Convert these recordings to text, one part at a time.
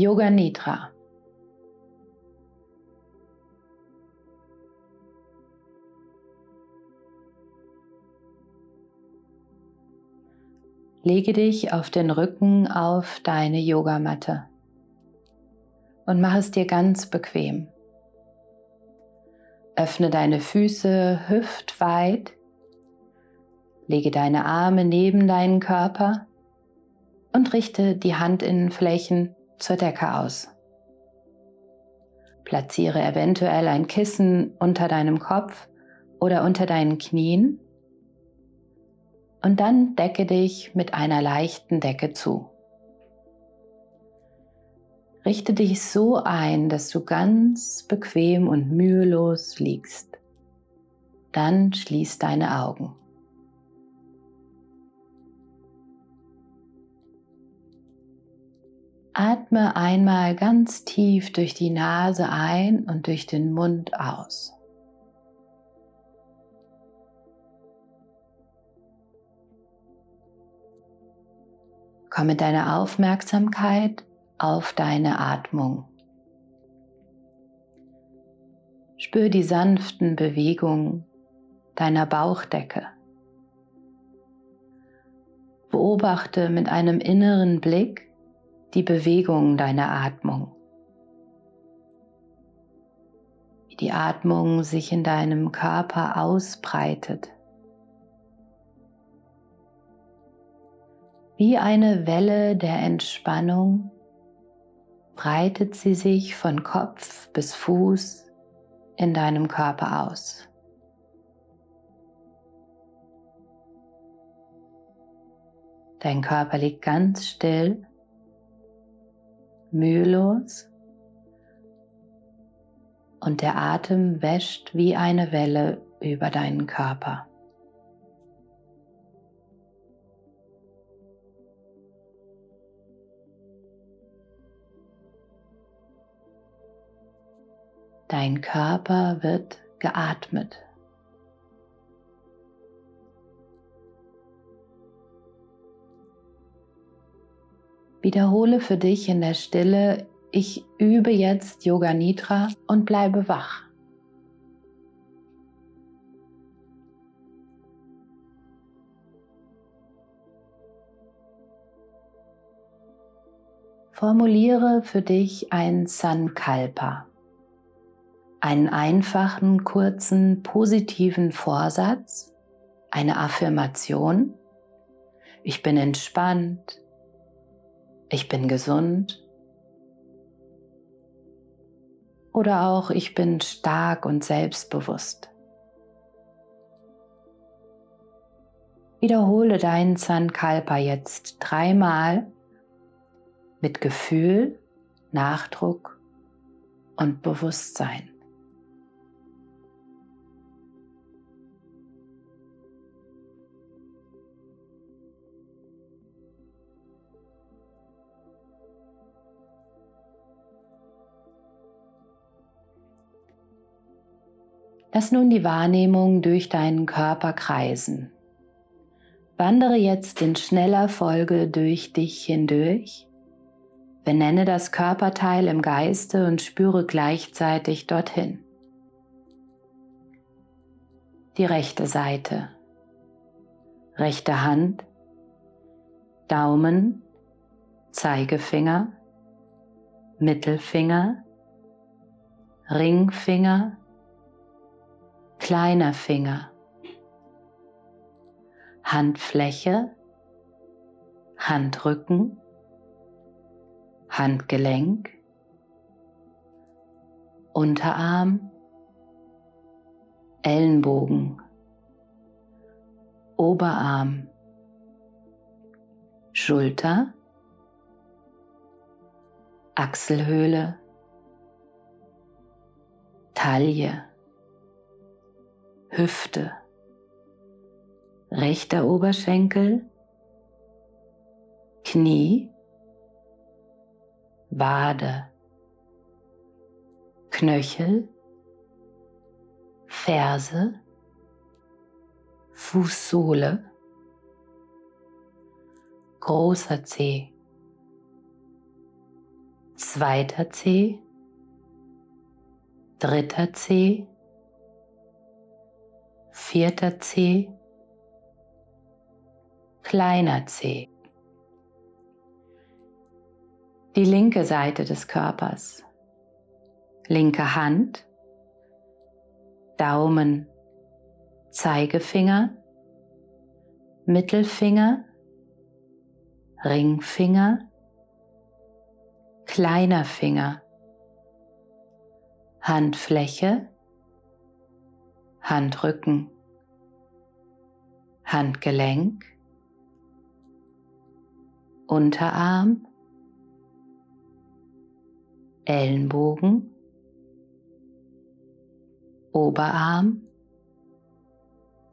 Yoga Nidra. Lege dich auf den Rücken auf deine Yogamatte und mach es dir ganz bequem. Öffne deine Füße hüftweit, lege deine Arme neben deinen Körper und richte die Handinnenflächen zur Decke aus. Platziere eventuell ein Kissen unter deinem Kopf oder unter deinen Knien und dann decke dich mit einer leichten Decke zu. Richte dich so ein, dass du ganz bequem und mühelos liegst. Dann schließ deine Augen. Atme einmal ganz tief durch die Nase ein und durch den Mund aus. Komm mit deiner Aufmerksamkeit auf deine Atmung. Spür die sanften Bewegungen deiner Bauchdecke. Beobachte mit einem inneren Blick die Bewegung deiner Atmung. Wie die Atmung sich in deinem Körper ausbreitet. Wie eine Welle der Entspannung breitet sie sich von Kopf bis Fuß in deinem Körper aus. Dein Körper liegt ganz still mühelos und der Atem wäscht wie eine Welle über deinen Körper. Dein Körper wird geatmet. Wiederhole für dich in der Stille, ich übe jetzt Yoga Nidra und bleibe wach. Formuliere für dich ein Sankalpa, einen einfachen, kurzen, positiven Vorsatz, eine Affirmation. Ich bin entspannt, ich bin gesund oder auch ich bin stark und selbstbewusst. Wiederhole deinen Sankalpa jetzt dreimal mit Gefühl, Nachdruck und Bewusstsein. Lass nun die Wahrnehmung durch deinen Körper kreisen. Wandere jetzt in schneller Folge durch dich hindurch. Benenne das Körperteil im Geiste und spüre gleichzeitig dorthin. Die rechte Seite, rechte Hand, Daumen, Zeigefinger, Mittelfinger, Ringfinger, kleiner Finger, Handfläche, Handrücken, Handgelenk, Unterarm, Ellenbogen, Oberarm, Schulter, Achselhöhle, Taille. Hüfte, rechter Oberschenkel, Knie, Wade, Knöchel, Ferse, Fußsohle, großer Zeh, zweiter Zeh, dritter Zeh, vierter Zeh, kleiner Zeh. Die linke Seite des Körpers, linke Hand, Daumen, Zeigefinger, Mittelfinger, Ringfinger, kleiner Finger, Handfläche, Handrücken, Handgelenk, Unterarm, Ellenbogen, Oberarm,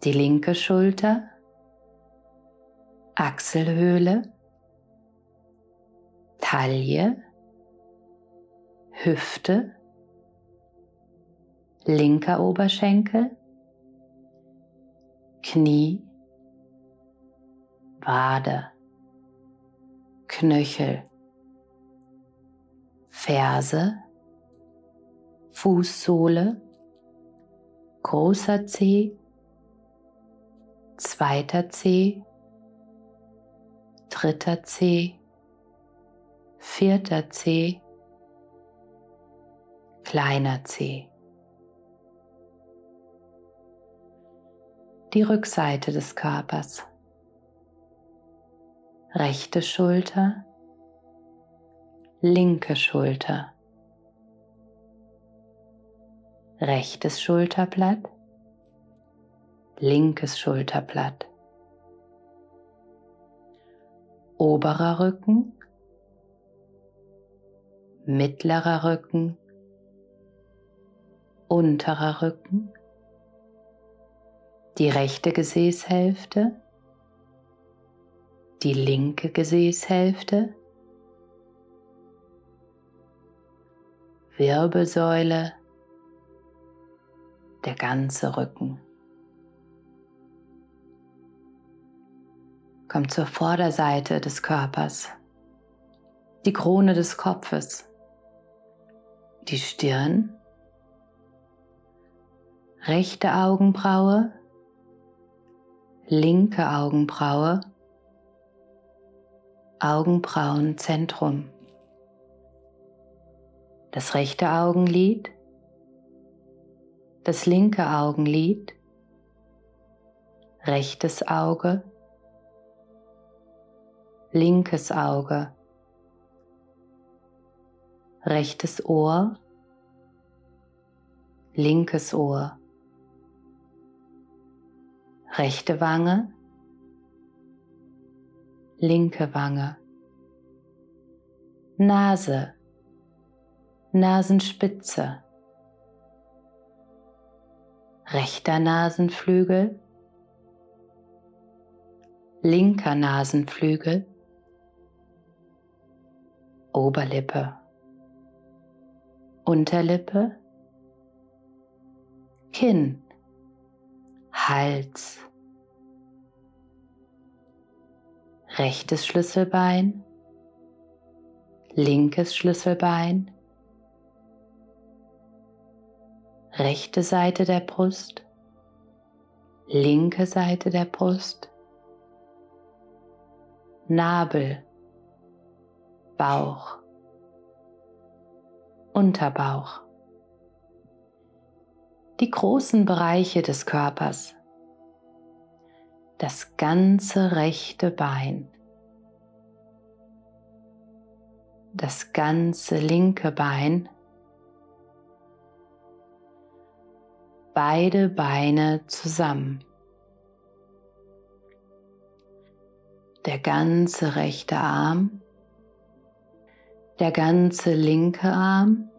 die linke Schulter, Achselhöhle, Taille, Hüfte, linker Oberschenkel, Knie, Wade, Knöchel, Ferse, Fußsohle, großer Zeh, zweiter Zeh, dritter Zeh, vierter Zeh, kleiner Zeh. Die Rückseite des Körpers. Rechte Schulter, linke Schulter, rechtes Schulterblatt, linkes Schulterblatt, oberer Rücken, mittlerer Rücken, unterer Rücken, die rechte Gesäßhälfte, die linke Gesäßhälfte, Wirbelsäule, der ganze Rücken. Komm zur Vorderseite des Körpers, die Krone des Kopfes, die Stirn, rechte Augenbraue, linke Augenbraue, Augenbrauenzentrum, das rechte Augenlid, das linke Augenlid, rechtes Auge, linkes Auge, rechtes Ohr, linkes Ohr, rechte Wange, linke Wange, Nase, Nasenspitze, rechter Nasenflügel, linker Nasenflügel, Oberlippe, Unterlippe, Kinn, Hals, rechtes Schlüsselbein, linkes Schlüsselbein, rechte Seite der Brust, linke Seite der Brust, Nabel, Bauch, Unterbauch. Die großen Bereiche des Körpers. Das ganze rechte Bein. Das ganze linke Bein. Beide Beine zusammen. Der ganze rechte Arm der ganze linke Arm,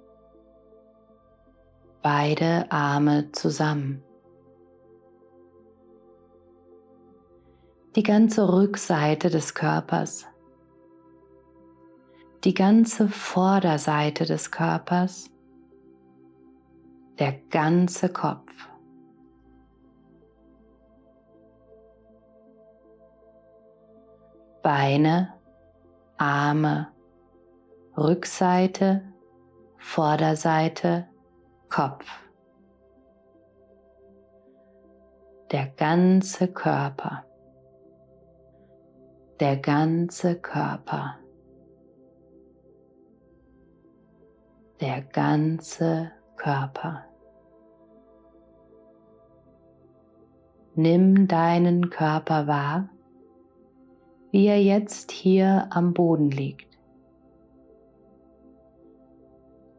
beide Arme zusammen. Die ganze Rückseite des Körpers, die ganze Vorderseite des Körpers, der ganze Kopf. Beine, Arme, Rückseite, Vorderseite, Kopf. Der ganze Körper. Der ganze Körper. Der ganze Körper. Nimm deinen Körper wahr, wie er jetzt hier am Boden liegt.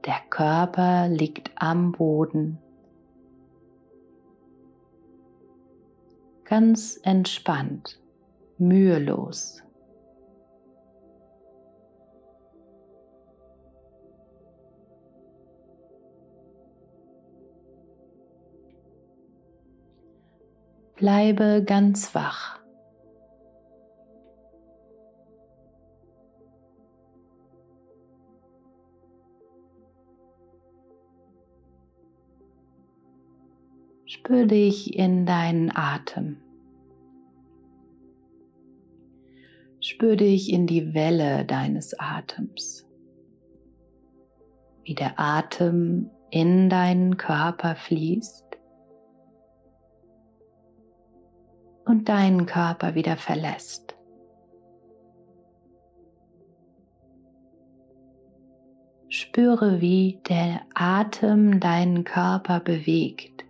Der Körper liegt am Boden. Ganz entspannt, mühelos. Bleibe ganz wach. Spür dich in deinen Atem. Spür dich in die Welle deines Atems. Wie der Atem in deinen Körper fließt und deinen Körper wieder verlässt. Spüre, wie der Atem deinen Körper bewegt.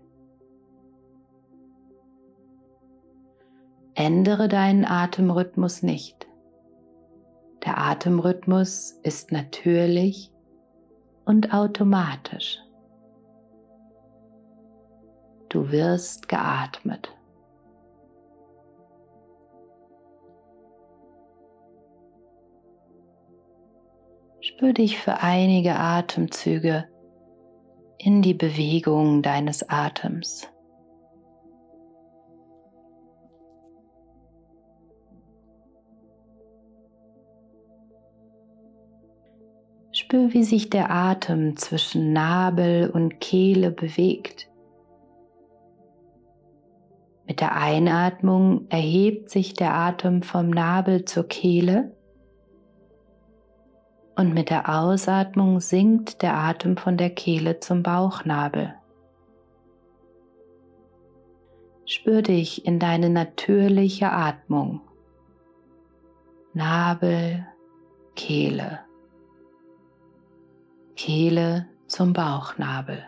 Ändere deinen Atemrhythmus nicht. Der Atemrhythmus ist natürlich und automatisch. Du wirst geatmet. Spür dich für einige Atemzüge in die Bewegung deines Atems. Spür, wie sich der Atem zwischen Nabel und Kehle bewegt. Mit der Einatmung erhebt sich der Atem vom Nabel zur Kehle und mit der Ausatmung sinkt der Atem von der Kehle zum Bauchnabel. Spür dich in deine natürliche Atmung. Nabel, Kehle. Kehle zum Bauchnabel.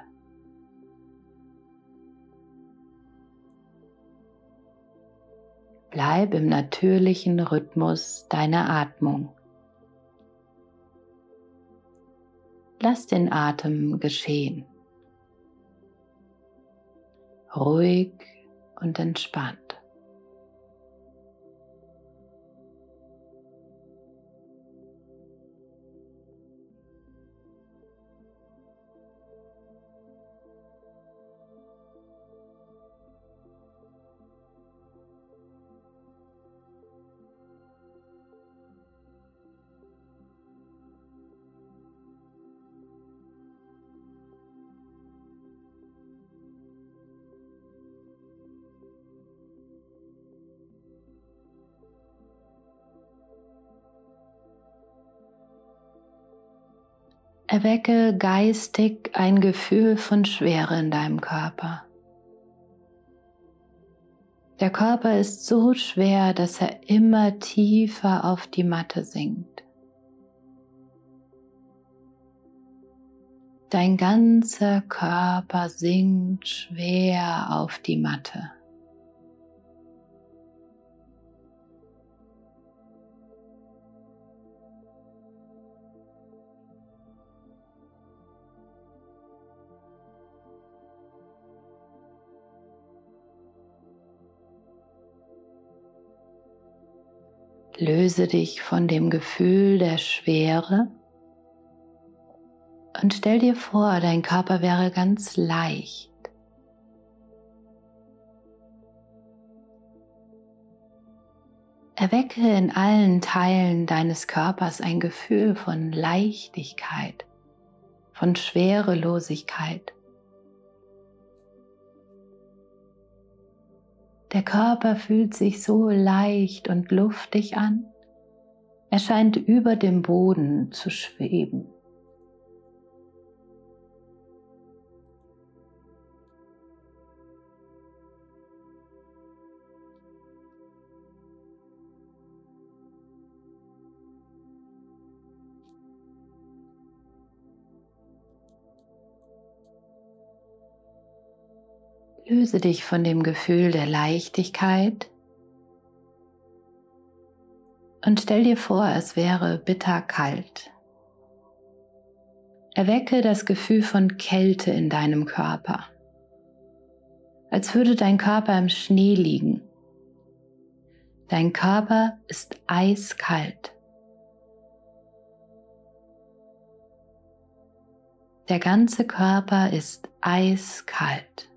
Bleib im natürlichen Rhythmus deiner Atmung. Lass den Atem geschehen. Ruhig und entspannt. Erwecke geistig ein Gefühl von Schwere in deinem Körper. Der Körper ist so schwer, dass er immer tiefer auf die Matte sinkt. Dein ganzer Körper sinkt schwer auf die Matte. Löse dich von dem Gefühl der Schwere und stell dir vor, dein Körper wäre ganz leicht. Erwecke in allen Teilen deines Körpers ein Gefühl von Leichtigkeit, von Schwerelosigkeit. Der Körper fühlt sich so leicht und luftig an. Er scheint über dem Boden zu schweben. Löse dich von dem Gefühl der Leichtigkeit und stell dir vor, es wäre bitterkalt. Erwecke das Gefühl von Kälte in deinem Körper, als würde dein Körper im Schnee liegen. Dein Körper ist eiskalt. Der ganze Körper ist eiskalt.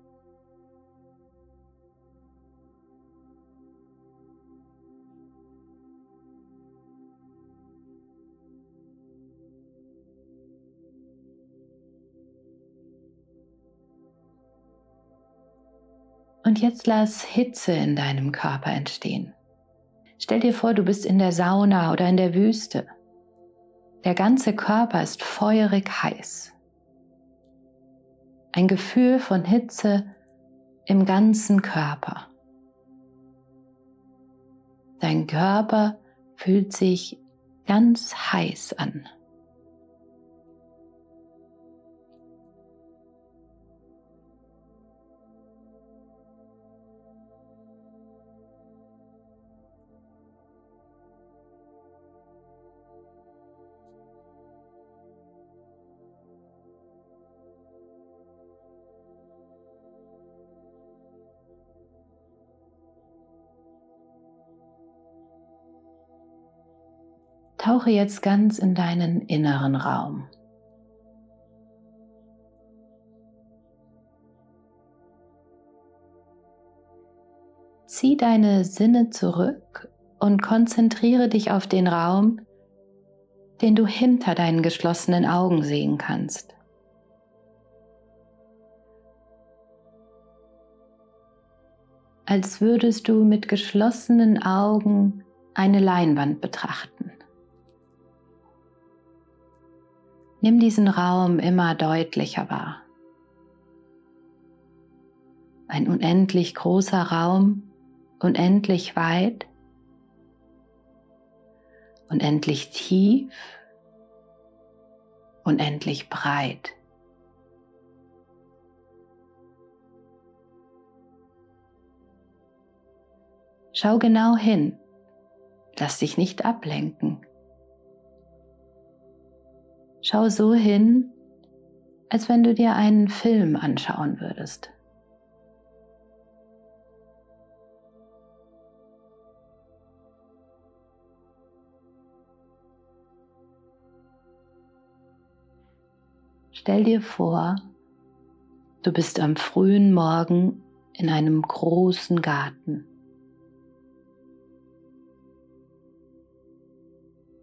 Und jetzt lass Hitze in deinem Körper entstehen. Stell dir vor, du bist in der Sauna oder in der Wüste. Der ganze Körper ist feurig heiß. Ein Gefühl von Hitze im ganzen Körper. Dein Körper fühlt sich ganz heiß an. Tauche jetzt ganz in deinen inneren Raum. Zieh deine Sinne zurück und konzentriere dich auf den Raum, den du hinter deinen geschlossenen Augen sehen kannst. Als würdest du mit geschlossenen Augen eine Leinwand betrachten. Nimm diesen Raum immer deutlicher wahr. Ein unendlich großer Raum, unendlich weit, unendlich tief, unendlich breit. Schau genau hin, lass dich nicht ablenken. Schau so hin, als wenn du dir einen Film anschauen würdest. Stell dir vor, du bist am frühen Morgen in einem großen Garten.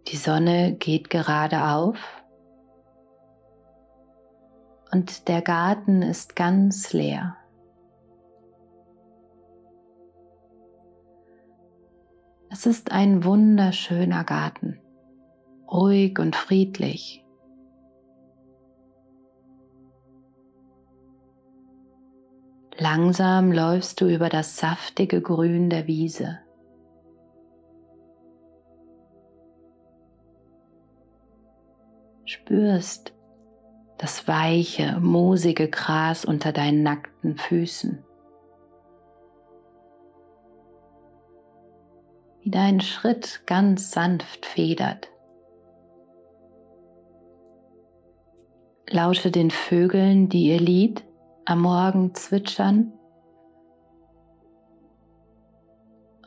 Die Sonne geht gerade auf und der Garten ist ganz leer. Es ist ein wunderschöner Garten, ruhig und friedlich. Langsam läufst du über das saftige Grün der Wiese. Spürst, das weiche, moosige Gras unter deinen nackten Füßen. Wie dein Schritt ganz sanft federt. Lausche den Vögeln, die ihr Lied am Morgen zwitschern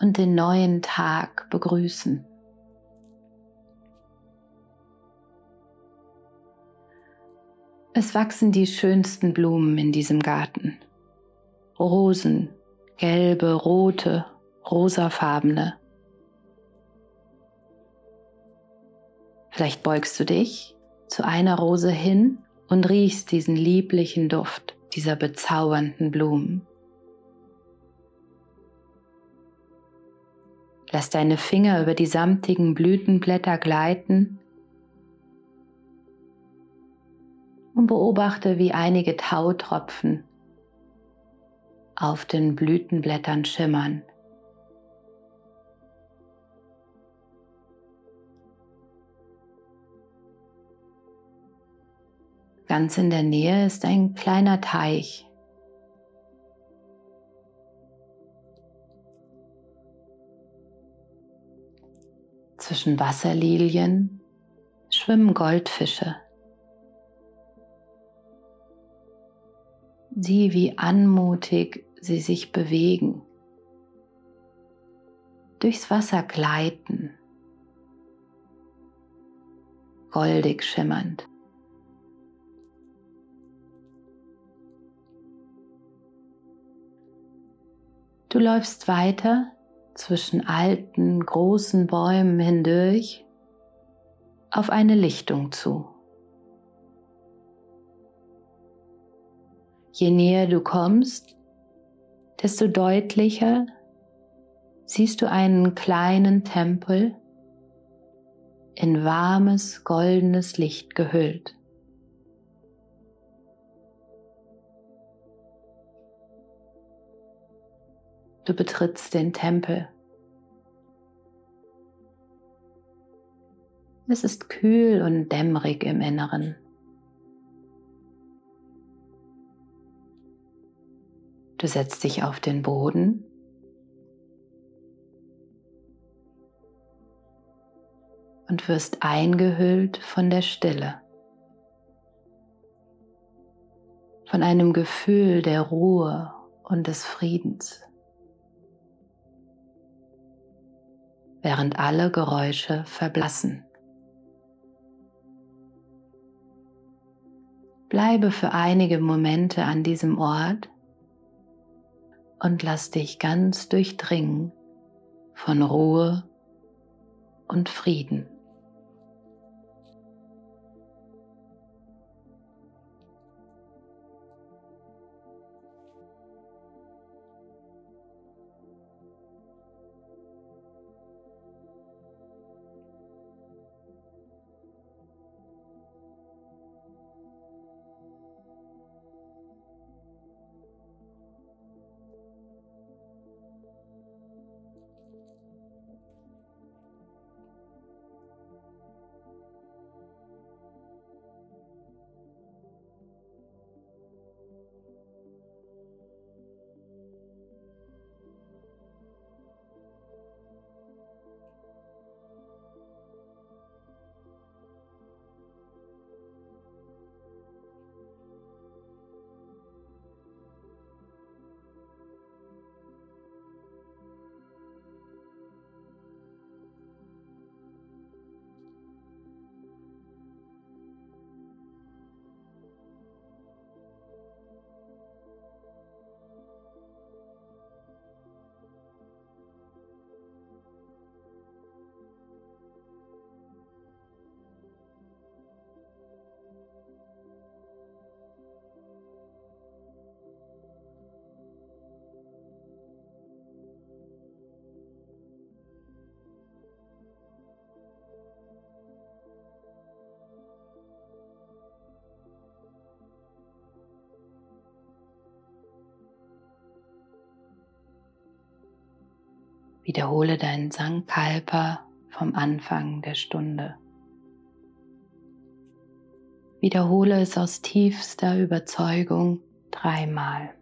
und den neuen Tag begrüßen. Es wachsen die schönsten Blumen in diesem Garten. Rosen, gelbe, rote, rosafarbene. Vielleicht beugst du dich zu einer Rose hin und riechst diesen lieblichen Duft dieser bezaubernden Blumen. Lass deine Finger über die samtigen Blütenblätter gleiten und beobachte, wie einige Tautropfen auf den Blütenblättern schimmern. Ganz in der Nähe ist ein kleiner Teich. Zwischen Wasserlilien schwimmen Goldfische. Sieh, wie anmutig sie sich bewegen, durchs Wasser gleiten, goldig schimmernd. Du läufst weiter zwischen alten, großen Bäumen hindurch auf eine Lichtung zu. Je näher du kommst, desto deutlicher siehst du einen kleinen Tempel in warmes, goldenes Licht gehüllt. Du betrittst den Tempel. Es ist kühl und dämmerig im Inneren. Du setzt dich auf den Boden. Und wirst eingehüllt von der Stille, von einem Gefühl der Ruhe und des Friedens. während alle Geräusche verblassen. Bleibe für einige Momente an diesem Ort und lass dich ganz durchdringen von Ruhe und Frieden. Wiederhole deinen Sankalpa vom Anfang der Stunde. Wiederhole es aus tiefster Überzeugung dreimal.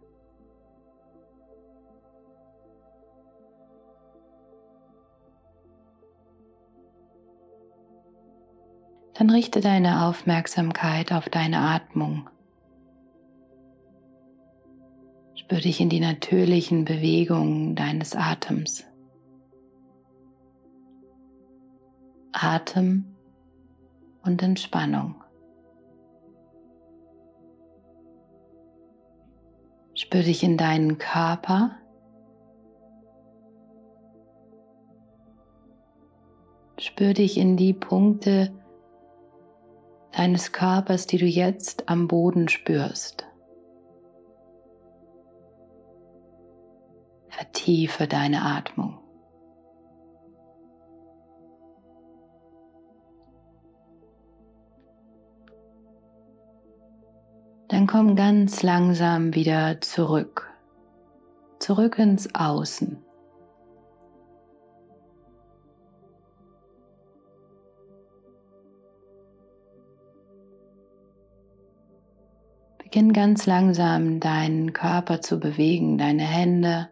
Dann richte deine Aufmerksamkeit auf deine Atmung. Spür dich in die natürlichen Bewegungen deines Atems. Atem und Entspannung. Spür dich in deinen Körper. Spür dich in die Punkte deines Körpers, die du jetzt am Boden spürst. Vertiefe deine Atmung. Dann komm ganz langsam wieder zurück, zurück ins Außen. Beginn ganz langsam deinen Körper zu bewegen, deine Hände,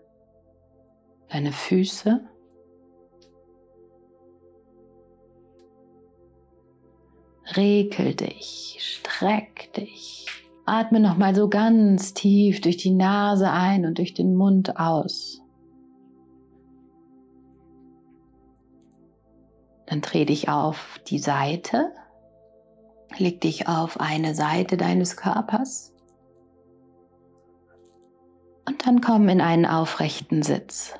deine Füße. Rekel dich, streck dich. Atme nochmal so ganz tief durch die Nase ein und durch den Mund aus. Dann dreh dich auf die Seite. Leg dich auf eine Seite deines Körpers. Und dann komm in einen aufrechten Sitz.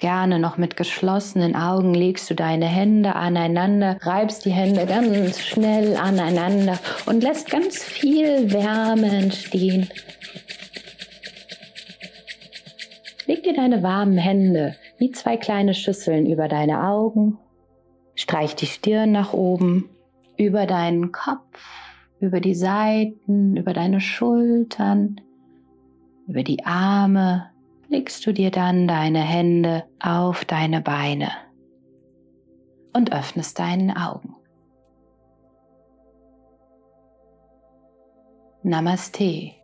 Gerne noch mit geschlossenen Augen legst du deine Hände aneinander, reibst die Hände ganz schnell aneinander und lässt ganz viel Wärme entstehen. Leg dir deine warmen Hände wie zwei kleine Schüsseln über deine Augen, streich die Stirn nach oben, über deinen Kopf, über die Seiten, über deine Schultern, über die Arme legst du dir dann deine Hände auf deine Beine und öffnest deinen Augen. Namaste.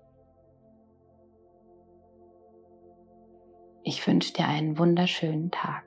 Ich wünsche dir einen wunderschönen Tag.